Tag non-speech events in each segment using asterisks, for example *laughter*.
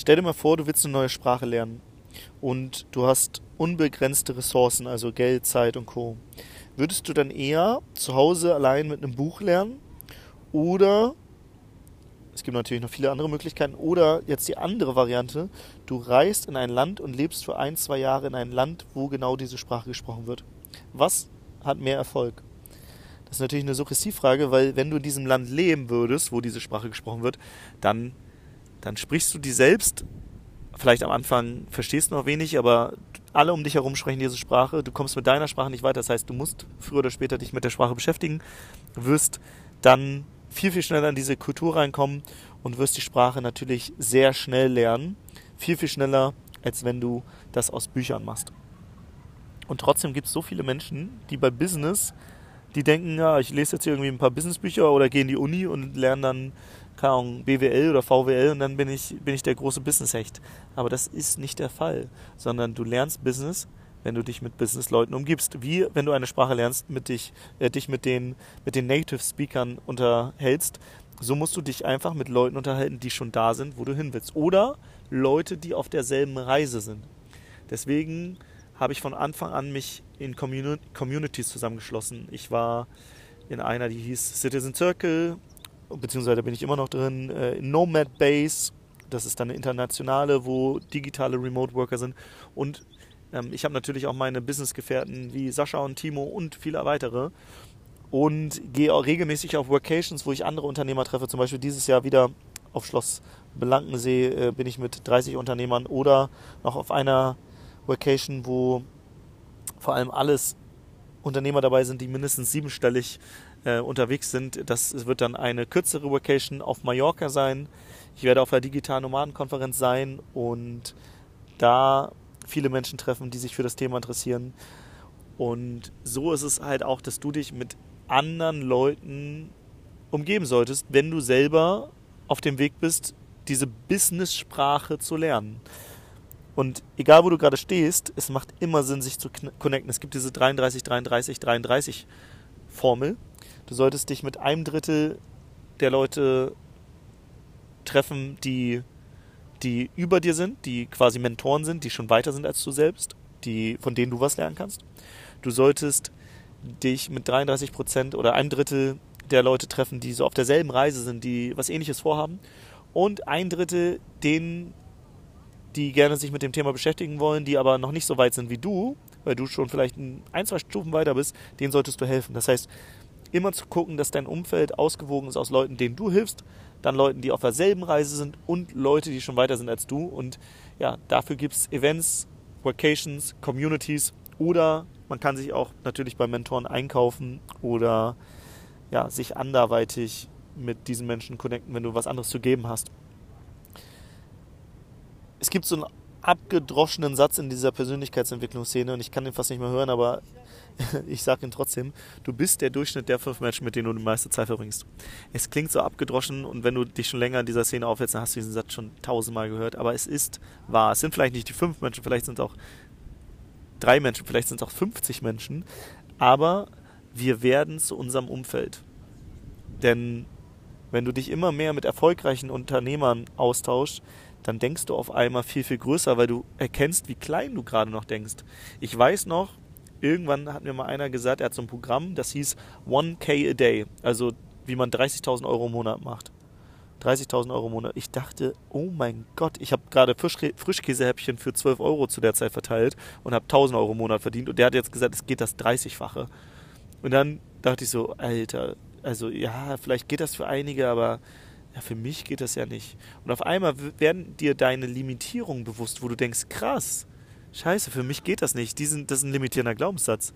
Stell dir mal vor, du willst eine neue Sprache lernen und du hast unbegrenzte Ressourcen, also Geld, Zeit und Co. Würdest du dann eher zu Hause allein mit einem Buch lernen oder es gibt natürlich noch viele andere Möglichkeiten. Oder jetzt die andere Variante, du reist in ein Land und lebst für ein, zwei Jahre in ein Land, wo genau diese Sprache gesprochen wird. Was hat mehr Erfolg? Das ist natürlich eine Suggestivfrage, weil wenn du in diesem Land leben würdest, wo diese Sprache gesprochen wird, dann, dann sprichst du die selbst. Vielleicht am Anfang verstehst du noch wenig, aber alle um dich herum sprechen diese Sprache. Du kommst mit deiner Sprache nicht weiter. Das heißt, du musst früher oder später dich mit der Sprache beschäftigen, wirst dann viel, viel schneller in diese Kultur reinkommen und wirst die Sprache natürlich sehr schnell lernen. Viel, viel schneller, als wenn du das aus Büchern machst. Und trotzdem gibt es so viele Menschen, die bei Business die denken, ja, ich lese jetzt hier irgendwie ein paar Businessbücher oder gehe in die Uni und lerne dann, keine Ahnung, BWL oder VWL und dann bin ich, bin ich der große Business-Hecht. Aber das ist nicht der Fall, sondern du lernst Business, wenn du dich mit Business-Leuten umgibst. Wie wenn du eine Sprache lernst, mit dich, äh, dich mit den, mit den Native-Speakern unterhältst, so musst du dich einfach mit Leuten unterhalten, die schon da sind, wo du hin willst. Oder Leute, die auf derselben Reise sind. Deswegen habe ich von Anfang an mich in Communities zusammengeschlossen. Ich war in einer, die hieß Citizen Circle, beziehungsweise bin ich immer noch drin, äh, Nomad Base, das ist dann eine internationale, wo digitale Remote Worker sind. Und ähm, ich habe natürlich auch meine Businessgefährten wie Sascha und Timo und viele weitere. Und gehe auch regelmäßig auf Workations, wo ich andere Unternehmer treffe. Zum Beispiel dieses Jahr wieder auf Schloss Blankensee äh, bin ich mit 30 Unternehmern oder noch auf einer Vacation, wo vor allem alles Unternehmer dabei sind, die mindestens siebenstellig äh, unterwegs sind. Das wird dann eine kürzere Vacation auf Mallorca sein. Ich werde auf der digitalen Nomadenkonferenz sein und da viele Menschen treffen, die sich für das Thema interessieren. Und so ist es halt auch, dass du dich mit anderen Leuten umgeben solltest, wenn du selber auf dem Weg bist, diese Business-Sprache zu lernen. Und egal, wo du gerade stehst, es macht immer Sinn, sich zu connecten. Es gibt diese 33, 33, 33 Formel. Du solltest dich mit einem Drittel der Leute treffen, die, die über dir sind, die quasi Mentoren sind, die schon weiter sind als du selbst, die, von denen du was lernen kannst. Du solltest dich mit 33 Prozent oder einem Drittel der Leute treffen, die so auf derselben Reise sind, die was ähnliches vorhaben. Und ein Drittel denen die gerne sich mit dem Thema beschäftigen wollen, die aber noch nicht so weit sind wie du, weil du schon vielleicht ein, zwei Stufen weiter bist, denen solltest du helfen. Das heißt, immer zu gucken, dass dein Umfeld ausgewogen ist aus Leuten, denen du hilfst, dann Leuten, die auf derselben Reise sind und Leute, die schon weiter sind als du. Und ja, dafür gibt es Events, Vacations, Communities oder man kann sich auch natürlich bei Mentoren einkaufen oder ja, sich anderweitig mit diesen Menschen connecten, wenn du was anderes zu geben hast es gibt so einen abgedroschenen Satz in dieser Persönlichkeitsentwicklungsszene und ich kann den fast nicht mehr hören, aber *laughs* ich sage ihn trotzdem. Du bist der Durchschnitt der fünf Menschen, mit denen du die meiste Zeit verbringst. Es klingt so abgedroschen und wenn du dich schon länger in dieser Szene aufhältst, dann hast du diesen Satz schon tausendmal gehört, aber es ist wahr. Es sind vielleicht nicht die fünf Menschen, vielleicht sind es auch drei Menschen, vielleicht sind es auch 50 Menschen, aber wir werden zu unserem Umfeld. Denn wenn du dich immer mehr mit erfolgreichen Unternehmern austauschst, dann denkst du auf einmal viel, viel größer, weil du erkennst, wie klein du gerade noch denkst. Ich weiß noch, irgendwann hat mir mal einer gesagt, er hat so ein Programm, das hieß 1K a Day, also wie man 30.000 Euro im Monat macht. 30.000 Euro im Monat. Ich dachte, oh mein Gott, ich habe gerade Frischkä Frischkäsehäppchen für 12 Euro zu der Zeit verteilt und habe 1.000 Euro im Monat verdient. Und der hat jetzt gesagt, es geht das 30-fache. Und dann dachte ich so, Alter, also ja, vielleicht geht das für einige, aber ja, für mich geht das ja nicht. Und auf einmal werden dir deine Limitierungen bewusst, wo du denkst, krass, scheiße, für mich geht das nicht. Diesen, das ist ein limitierender Glaubenssatz.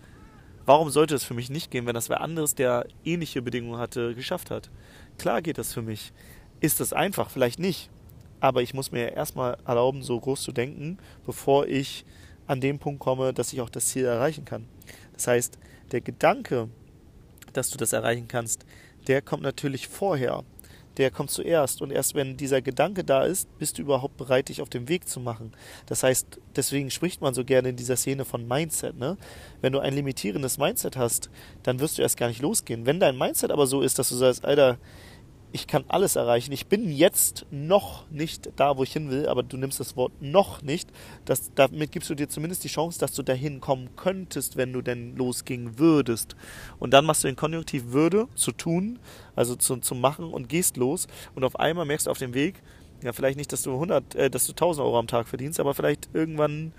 Warum sollte es für mich nicht gehen, wenn das wer anderes, der ähnliche Bedingungen hatte, geschafft hat? Klar geht das für mich. Ist das einfach? Vielleicht nicht. Aber ich muss mir erstmal erlauben, so groß zu denken, bevor ich an den Punkt komme, dass ich auch das Ziel erreichen kann. Das heißt, der Gedanke, dass du das erreichen kannst, der kommt natürlich vorher der kommt zuerst. Und erst wenn dieser Gedanke da ist, bist du überhaupt bereit, dich auf den Weg zu machen. Das heißt, deswegen spricht man so gerne in dieser Szene von Mindset. Ne? Wenn du ein limitierendes Mindset hast, dann wirst du erst gar nicht losgehen. Wenn dein Mindset aber so ist, dass du sagst, Alter, ich kann alles erreichen. Ich bin jetzt noch nicht da, wo ich hin will, aber du nimmst das Wort noch nicht. Das, damit gibst du dir zumindest die Chance, dass du dahin kommen könntest, wenn du denn losgehen würdest. Und dann machst du den Konjunktiv würde zu tun, also zu, zu machen und gehst los. Und auf einmal merkst du auf dem Weg, ja, vielleicht nicht, dass du 100, äh, dass du 1000 Euro am Tag verdienst, aber vielleicht irgendwann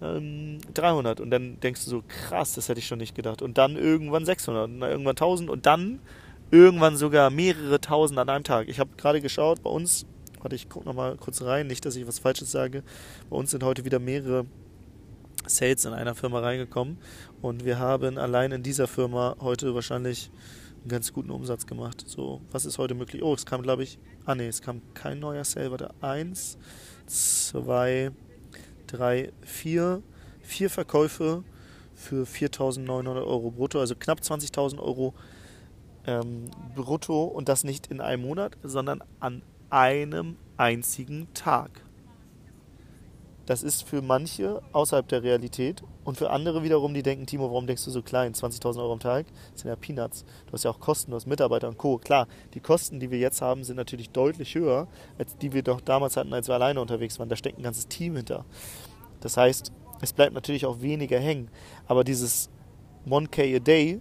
ähm, 300. Und dann denkst du so, krass, das hätte ich schon nicht gedacht. Und dann irgendwann 600 und dann irgendwann 1000 und dann irgendwann sogar mehrere tausend an einem Tag. Ich habe gerade geschaut, bei uns, warte, ich gucke nochmal kurz rein, nicht, dass ich was Falsches sage. Bei uns sind heute wieder mehrere Sales in einer Firma reingekommen und wir haben allein in dieser Firma heute wahrscheinlich einen ganz guten Umsatz gemacht. So, was ist heute möglich? Oh, es kam, glaube ich, ah ne, es kam kein neuer Sale, warte, eins, zwei, drei, vier, vier Verkäufe für 4.900 Euro brutto, also knapp 20.000 Euro ähm, brutto und das nicht in einem Monat, sondern an einem einzigen Tag. Das ist für manche außerhalb der Realität und für andere wiederum, die denken, Timo, warum denkst du so klein? 20.000 Euro am Tag das sind ja Peanuts. Du hast ja auch Kosten, du hast Mitarbeiter und Co. Klar, die Kosten, die wir jetzt haben, sind natürlich deutlich höher, als die wir doch damals hatten, als wir alleine unterwegs waren. Da steckt ein ganzes Team hinter. Das heißt, es bleibt natürlich auch weniger hängen. Aber dieses 1K a day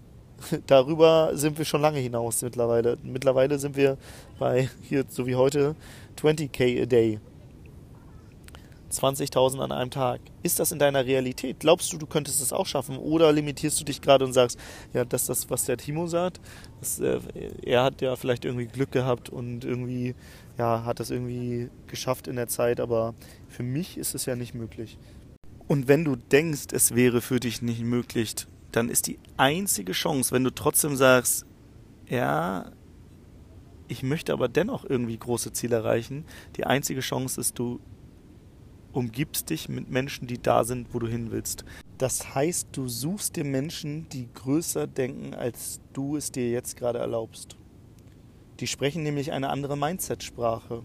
*laughs* darüber sind wir schon lange hinaus mittlerweile. Mittlerweile sind wir bei, hier so wie heute, 20k a day. 20.000 an einem Tag. Ist das in deiner Realität? Glaubst du, du könntest es auch schaffen? Oder limitierst du dich gerade und sagst, ja, das ist das, was der Timo sagt. Das, äh, er hat ja vielleicht irgendwie Glück gehabt und irgendwie, ja, hat das irgendwie geschafft in der Zeit, aber für mich ist es ja nicht möglich. Und wenn du denkst, es wäre für dich nicht möglich, dann ist die einzige Chance, wenn du trotzdem sagst, ja, ich möchte aber dennoch irgendwie große Ziele erreichen, die einzige Chance ist, du umgibst dich mit Menschen, die da sind, wo du hin willst. Das heißt, du suchst dir Menschen, die größer denken, als du es dir jetzt gerade erlaubst. Die sprechen nämlich eine andere Mindset-Sprache.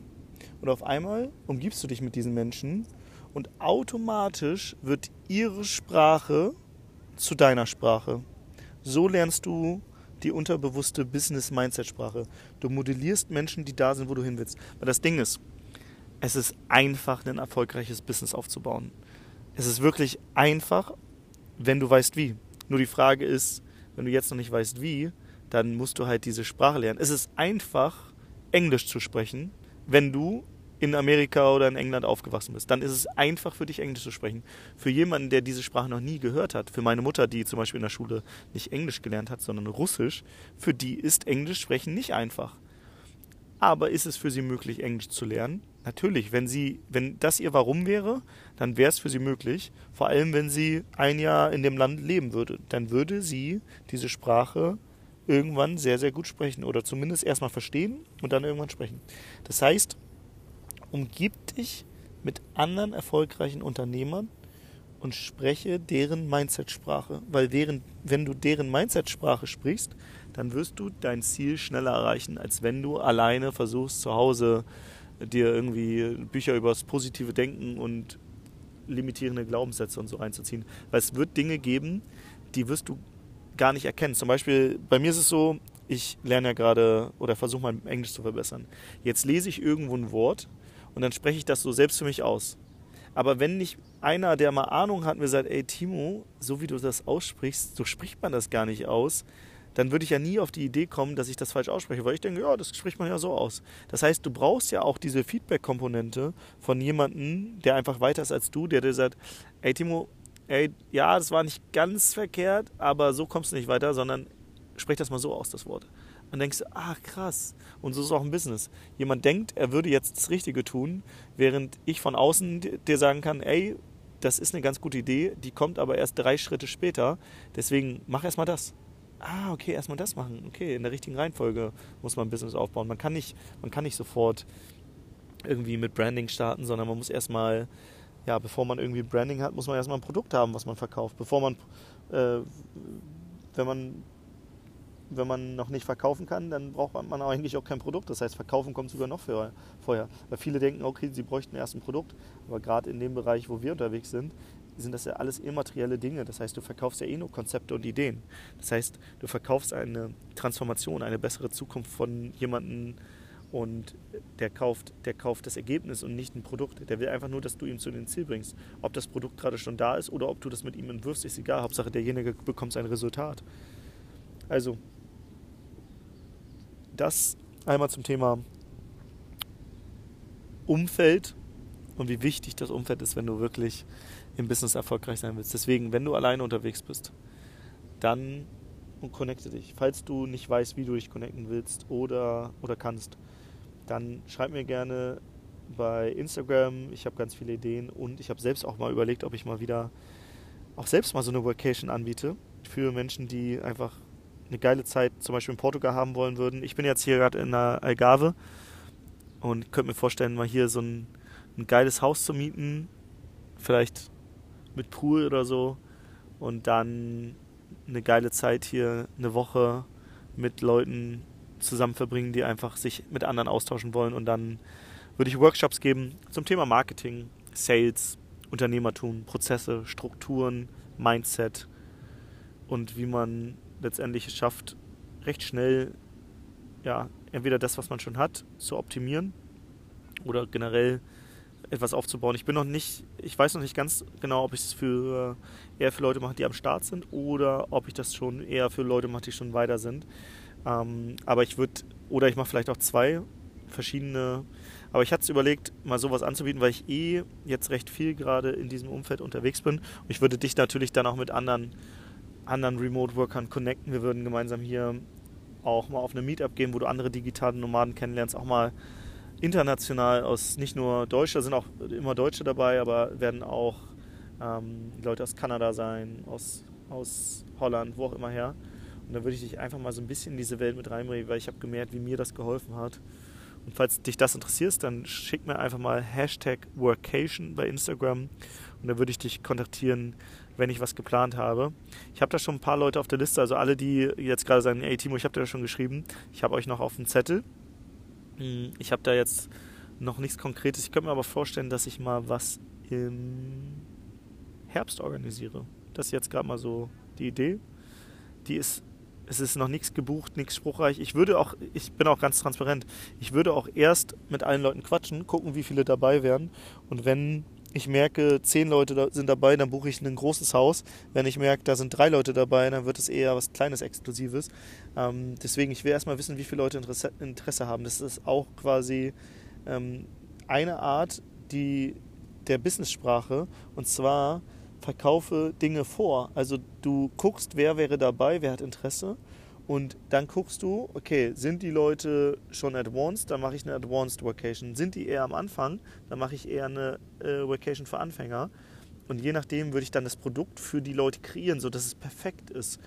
Und auf einmal umgibst du dich mit diesen Menschen und automatisch wird ihre Sprache zu deiner Sprache. So lernst du die unterbewusste Business-Mindset-Sprache. Du modellierst Menschen, die da sind, wo du hin willst. Weil das Ding ist, es ist einfach, ein erfolgreiches Business aufzubauen. Es ist wirklich einfach, wenn du weißt wie. Nur die Frage ist, wenn du jetzt noch nicht weißt wie, dann musst du halt diese Sprache lernen. Es ist einfach, Englisch zu sprechen, wenn du in Amerika oder in England aufgewachsen bist, dann ist es einfach für dich Englisch zu sprechen. Für jemanden, der diese Sprache noch nie gehört hat, für meine Mutter, die zum Beispiel in der Schule nicht Englisch gelernt hat, sondern Russisch, für die ist Englisch sprechen nicht einfach. Aber ist es für sie möglich, Englisch zu lernen? Natürlich, wenn sie, wenn das ihr Warum wäre, dann wäre es für sie möglich. Vor allem, wenn sie ein Jahr in dem Land leben würde, dann würde sie diese Sprache irgendwann sehr, sehr gut sprechen oder zumindest erstmal verstehen und dann irgendwann sprechen. Das heißt, umgib dich mit anderen erfolgreichen Unternehmern und spreche deren Mindset-Sprache. Weil während, wenn du deren Mindset-Sprache sprichst, dann wirst du dein Ziel schneller erreichen, als wenn du alleine versuchst, zu Hause dir irgendwie Bücher über das positive Denken und limitierende Glaubenssätze und so einzuziehen. Weil es wird Dinge geben, die wirst du gar nicht erkennen. Zum Beispiel, bei mir ist es so, ich lerne ja gerade oder versuche mein Englisch zu verbessern. Jetzt lese ich irgendwo ein Wort und dann spreche ich das so selbst für mich aus. Aber wenn nicht einer, der mal Ahnung hat, mir sagt, ey Timo, so wie du das aussprichst, so spricht man das gar nicht aus, dann würde ich ja nie auf die Idee kommen, dass ich das falsch ausspreche, weil ich denke, ja, das spricht man ja so aus. Das heißt, du brauchst ja auch diese Feedback-Komponente von jemandem, der einfach weiter ist als du, der dir sagt, ey Timo, ey, ja, das war nicht ganz verkehrt, aber so kommst du nicht weiter, sondern sprich das mal so aus, das Wort. Und denkst du, ah krass. Und so ist auch im Business. Jemand denkt, er würde jetzt das Richtige tun, während ich von außen dir sagen kann, ey, das ist eine ganz gute Idee, die kommt aber erst drei Schritte später. Deswegen mach erstmal das. Ah, okay, erstmal das machen. Okay, in der richtigen Reihenfolge muss man ein Business aufbauen. Man kann nicht, man kann nicht sofort irgendwie mit Branding starten, sondern man muss erstmal, ja, bevor man irgendwie Branding hat, muss man erstmal ein Produkt haben, was man verkauft. Bevor man, äh, wenn man wenn man noch nicht verkaufen kann, dann braucht man eigentlich auch kein Produkt. Das heißt, verkaufen kommt sogar noch vorher. Weil viele denken, okay, sie bräuchten erst ein Produkt. Aber gerade in dem Bereich, wo wir unterwegs sind, sind das ja alles immaterielle Dinge. Das heißt, du verkaufst ja eh nur Konzepte und Ideen. Das heißt, du verkaufst eine Transformation, eine bessere Zukunft von jemandem Und der kauft, der kauft das Ergebnis und nicht ein Produkt. Der will einfach nur, dass du ihm zu dem Ziel bringst. Ob das Produkt gerade schon da ist oder ob du das mit ihm entwirfst, ist egal. Hauptsache derjenige bekommt sein Resultat. Also, das einmal zum Thema Umfeld und wie wichtig das Umfeld ist, wenn du wirklich im Business erfolgreich sein willst. Deswegen, wenn du alleine unterwegs bist, dann connecte dich. Falls du nicht weißt, wie du dich connecten willst oder, oder kannst, dann schreib mir gerne bei Instagram. Ich habe ganz viele Ideen und ich habe selbst auch mal überlegt, ob ich mal wieder auch selbst mal so eine Vacation anbiete für Menschen, die einfach eine geile Zeit zum Beispiel in Portugal haben wollen würden. Ich bin jetzt hier gerade in der Algarve und könnte mir vorstellen, mal hier so ein, ein geiles Haus zu mieten, vielleicht mit Pool oder so und dann eine geile Zeit hier, eine Woche mit Leuten zusammen verbringen, die einfach sich mit anderen austauschen wollen. Und dann würde ich Workshops geben zum Thema Marketing, Sales, Unternehmertum, Prozesse, Strukturen, Mindset und wie man letztendlich es schafft, recht schnell ja, entweder das, was man schon hat, zu optimieren oder generell etwas aufzubauen. Ich bin noch nicht, ich weiß noch nicht ganz genau, ob ich es für eher für Leute mache, die am Start sind, oder ob ich das schon eher für Leute mache, die schon weiter sind. Ähm, aber ich würde, oder ich mache vielleicht auch zwei verschiedene. Aber ich hatte es überlegt, mal sowas anzubieten, weil ich eh jetzt recht viel gerade in diesem Umfeld unterwegs bin. Und ich würde dich natürlich dann auch mit anderen, anderen Remote-Workern connecten. Wir würden gemeinsam hier auch mal auf eine Meetup gehen, wo du andere digitale Nomaden kennenlernst, auch mal international aus nicht nur Deutsche, sind auch immer Deutsche dabei, aber werden auch ähm, Leute aus Kanada sein, aus, aus Holland, wo auch immer her. Und dann würde ich dich einfach mal so ein bisschen in diese Welt mit reinbringen, weil ich habe gemerkt, wie mir das geholfen hat. Und falls dich das interessiert, dann schick mir einfach mal Hashtag Workation bei Instagram und dann würde ich dich kontaktieren, wenn ich was geplant habe. Ich habe da schon ein paar Leute auf der Liste, also alle, die jetzt gerade sagen, ey Timo, ich habe dir das schon geschrieben. Ich habe euch noch auf dem Zettel. Hm, ich habe da jetzt noch nichts Konkretes. Ich könnte mir aber vorstellen, dass ich mal was im Herbst organisiere. Das ist jetzt gerade mal so die Idee. Die ist, es ist noch nichts gebucht, nichts spruchreich. Ich würde auch, ich bin auch ganz transparent, ich würde auch erst mit allen Leuten quatschen, gucken, wie viele dabei wären. Und wenn ich merke, zehn Leute sind dabei, dann buche ich ein großes Haus. Wenn ich merke, da sind drei Leute dabei, dann wird es eher was Kleines, Exklusives. Ähm, deswegen, ich will erstmal wissen, wie viele Leute Interesse, Interesse haben. Das ist auch quasi ähm, eine Art die, der Business-Sprache. Und zwar verkaufe Dinge vor. Also du guckst, wer wäre dabei, wer hat Interesse und dann guckst du, okay, sind die Leute schon advanced, dann mache ich eine Advanced Vacation. Sind die eher am Anfang, dann mache ich eher eine äh, Vacation für Anfänger. Und je nachdem würde ich dann das Produkt für die Leute kreieren, sodass es perfekt ist.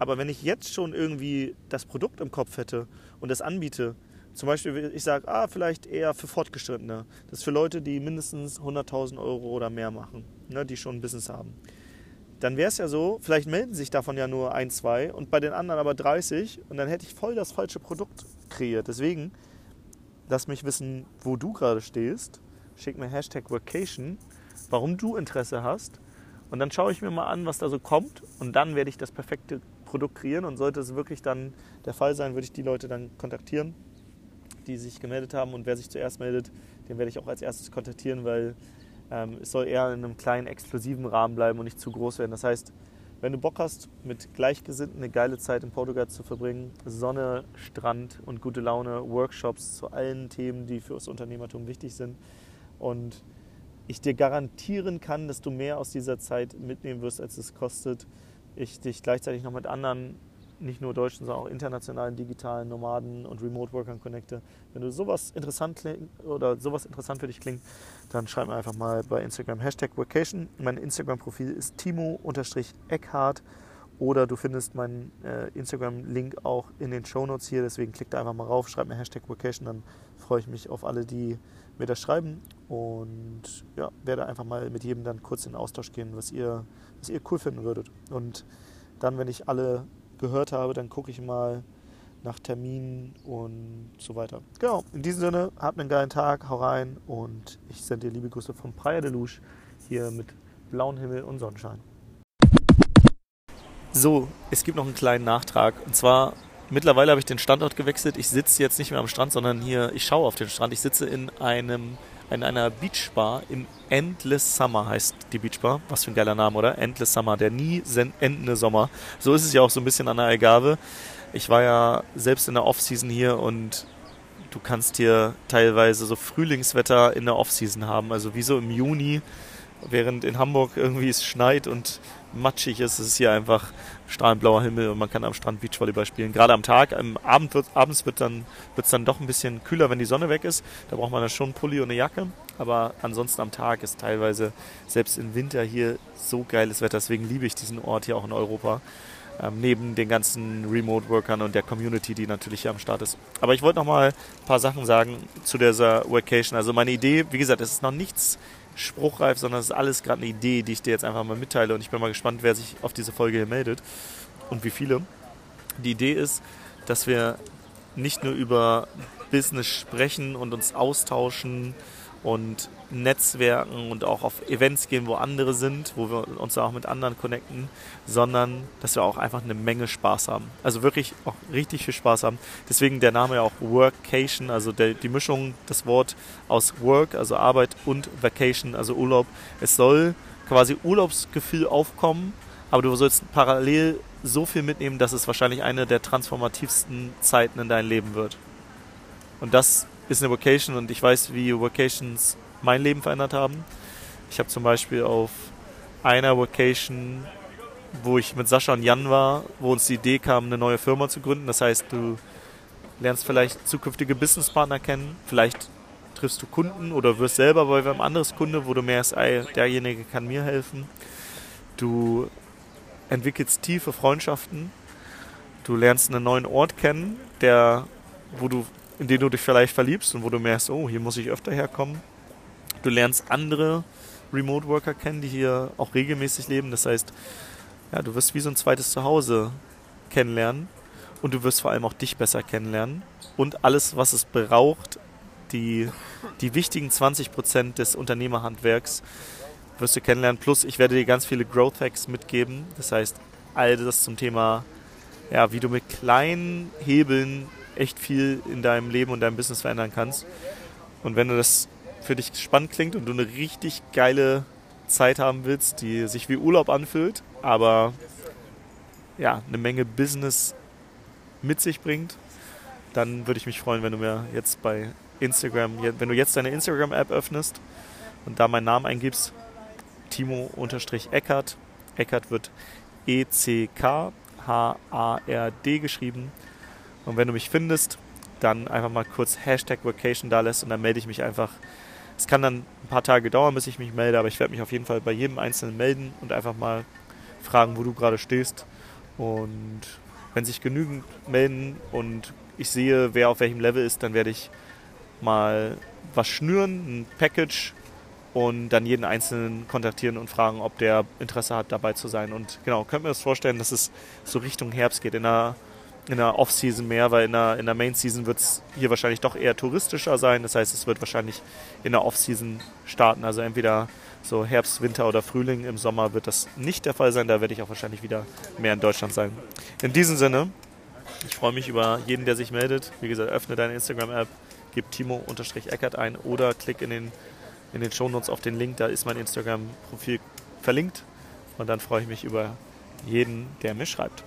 Aber wenn ich jetzt schon irgendwie das Produkt im Kopf hätte und das anbiete, zum Beispiel, ich sage, ah, vielleicht eher für Fortgeschrittene. Das ist für Leute, die mindestens 100.000 Euro oder mehr machen, ne, die schon ein Business haben. Dann wäre es ja so, vielleicht melden sich davon ja nur ein, zwei und bei den anderen aber 30 und dann hätte ich voll das falsche Produkt kreiert. Deswegen, lass mich wissen, wo du gerade stehst. Schick mir Hashtag Vacation, warum du Interesse hast. Und dann schaue ich mir mal an, was da so kommt. Und dann werde ich das perfekte Produkt kreieren. Und sollte es wirklich dann der Fall sein, würde ich die Leute dann kontaktieren die sich gemeldet haben. Und wer sich zuerst meldet, den werde ich auch als erstes kontaktieren, weil ähm, es soll eher in einem kleinen, exklusiven Rahmen bleiben und nicht zu groß werden. Das heißt, wenn du Bock hast, mit Gleichgesinnten eine geile Zeit in Portugal zu verbringen, Sonne, Strand und gute Laune, Workshops zu allen Themen, die für das Unternehmertum wichtig sind und ich dir garantieren kann, dass du mehr aus dieser Zeit mitnehmen wirst, als es kostet, ich dich gleichzeitig noch mit anderen nicht nur deutschen, sondern auch internationalen digitalen Nomaden und Remote-Workern connecte. Wenn du sowas interessant oder sowas interessant für dich klingt, dann schreib mir einfach mal bei Instagram Hashtag Vacation. Mein Instagram-Profil ist timo-eckhart oder du findest meinen äh, Instagram-Link auch in den Shownotes hier. Deswegen klick da einfach mal rauf, schreib mir Hashtag Vacation, dann freue ich mich auf alle, die mir das schreiben und ja, werde einfach mal mit jedem dann kurz in Austausch gehen, was ihr, was ihr cool finden würdet. Und dann, wenn ich alle gehört habe, dann gucke ich mal nach Terminen und so weiter. Genau, in diesem Sinne, habt einen geilen Tag, hau rein und ich sende dir liebe Grüße von Praia de Luche hier mit blauem Himmel und Sonnenschein. So, es gibt noch einen kleinen Nachtrag und zwar mittlerweile habe ich den Standort gewechselt. Ich sitze jetzt nicht mehr am Strand, sondern hier, ich schaue auf den Strand. Ich sitze in einem in einer Beachbar im Endless Summer heißt die Beachbar. Was für ein geiler Name, oder? Endless Summer, der nie endende Sommer. So ist es ja auch so ein bisschen an der Algarve. Ich war ja selbst in der Offseason hier und du kannst hier teilweise so Frühlingswetter in der Offseason haben. Also wie so im Juni, während in Hamburg irgendwie es schneit und matschig ist, es ist hier einfach strahlend blauer Himmel und man kann am Strand Beachvolleyball spielen. Gerade am Tag, am Abend wird, abends wird dann wird's dann doch ein bisschen kühler, wenn die Sonne weg ist. Da braucht man dann schon einen Pulli und eine Jacke. Aber ansonsten am Tag ist teilweise selbst im Winter hier so geiles Wetter. Deswegen liebe ich diesen Ort hier auch in Europa. Ähm, neben den ganzen Remote-Workern und der Community, die natürlich hier am Start ist. Aber ich wollte noch mal ein paar Sachen sagen zu dieser Vacation. Also meine Idee, wie gesagt, es ist noch nichts spruchreif, sondern es ist alles gerade eine Idee, die ich dir jetzt einfach mal mitteile und ich bin mal gespannt, wer sich auf diese Folge hier meldet und wie viele. Die Idee ist, dass wir nicht nur über Business sprechen und uns austauschen und Netzwerken und auch auf Events gehen, wo andere sind, wo wir uns auch mit anderen connecten, sondern dass wir auch einfach eine Menge Spaß haben. Also wirklich auch richtig viel Spaß haben. Deswegen der Name ja auch Workation, also der, die Mischung, das Wort aus Work, also Arbeit und Vacation, also Urlaub. Es soll quasi Urlaubsgefühl aufkommen, aber du sollst parallel so viel mitnehmen, dass es wahrscheinlich eine der transformativsten Zeiten in deinem Leben wird. Und das ist eine Vacation und ich weiß, wie Vacations mein Leben verändert haben. Ich habe zum Beispiel auf einer Vacation, wo ich mit Sascha und Jan war, wo uns die Idee kam, eine neue Firma zu gründen. Das heißt, du lernst vielleicht zukünftige Businesspartner kennen, vielleicht triffst du Kunden oder wirst selber bei einem anderes Kunde, wo du merkst, derjenige kann mir helfen. Du entwickelst tiefe Freundschaften. Du lernst einen neuen Ort kennen, der, wo du, in den du dich vielleicht verliebst und wo du merkst, oh, hier muss ich öfter herkommen. Du lernst andere Remote Worker kennen, die hier auch regelmäßig leben. Das heißt, ja, du wirst wie so ein zweites Zuhause kennenlernen und du wirst vor allem auch dich besser kennenlernen und alles, was es braucht, die, die wichtigen 20% des Unternehmerhandwerks wirst du kennenlernen. Plus, ich werde dir ganz viele Growth Hacks mitgeben. Das heißt, all das zum Thema, ja, wie du mit kleinen Hebeln echt viel in deinem Leben und deinem Business verändern kannst. Und wenn du das für dich spannend klingt und du eine richtig geile Zeit haben willst, die sich wie Urlaub anfühlt, aber ja, eine Menge Business mit sich bringt, dann würde ich mich freuen, wenn du mir jetzt bei Instagram, wenn du jetzt deine Instagram-App öffnest und da meinen Namen eingibst, Timo-Eckert. Eckert wird E-C-K-H-A-R-D geschrieben. Und wenn du mich findest, dann einfach mal kurz Hashtag Vacation da lässt und dann melde ich mich einfach es kann dann ein paar Tage dauern, bis ich mich melde, aber ich werde mich auf jeden Fall bei jedem Einzelnen melden und einfach mal fragen, wo du gerade stehst. Und wenn sich genügend melden und ich sehe, wer auf welchem Level ist, dann werde ich mal was schnüren, ein Package und dann jeden Einzelnen kontaktieren und fragen, ob der Interesse hat, dabei zu sein. Und genau, könnt mir das vorstellen, dass es so Richtung Herbst geht. In der in der Off-Season mehr, weil in der, in der Main-Season wird es hier wahrscheinlich doch eher touristischer sein. Das heißt, es wird wahrscheinlich in der Off-Season starten. Also entweder so Herbst, Winter oder Frühling. Im Sommer wird das nicht der Fall sein. Da werde ich auch wahrscheinlich wieder mehr in Deutschland sein. In diesem Sinne, ich freue mich über jeden, der sich meldet. Wie gesagt, öffne deine Instagram-App, gib Timo-Eckert ein oder klick in den, in den Shownotes auf den Link. Da ist mein Instagram-Profil verlinkt. Und dann freue ich mich über jeden, der mir schreibt.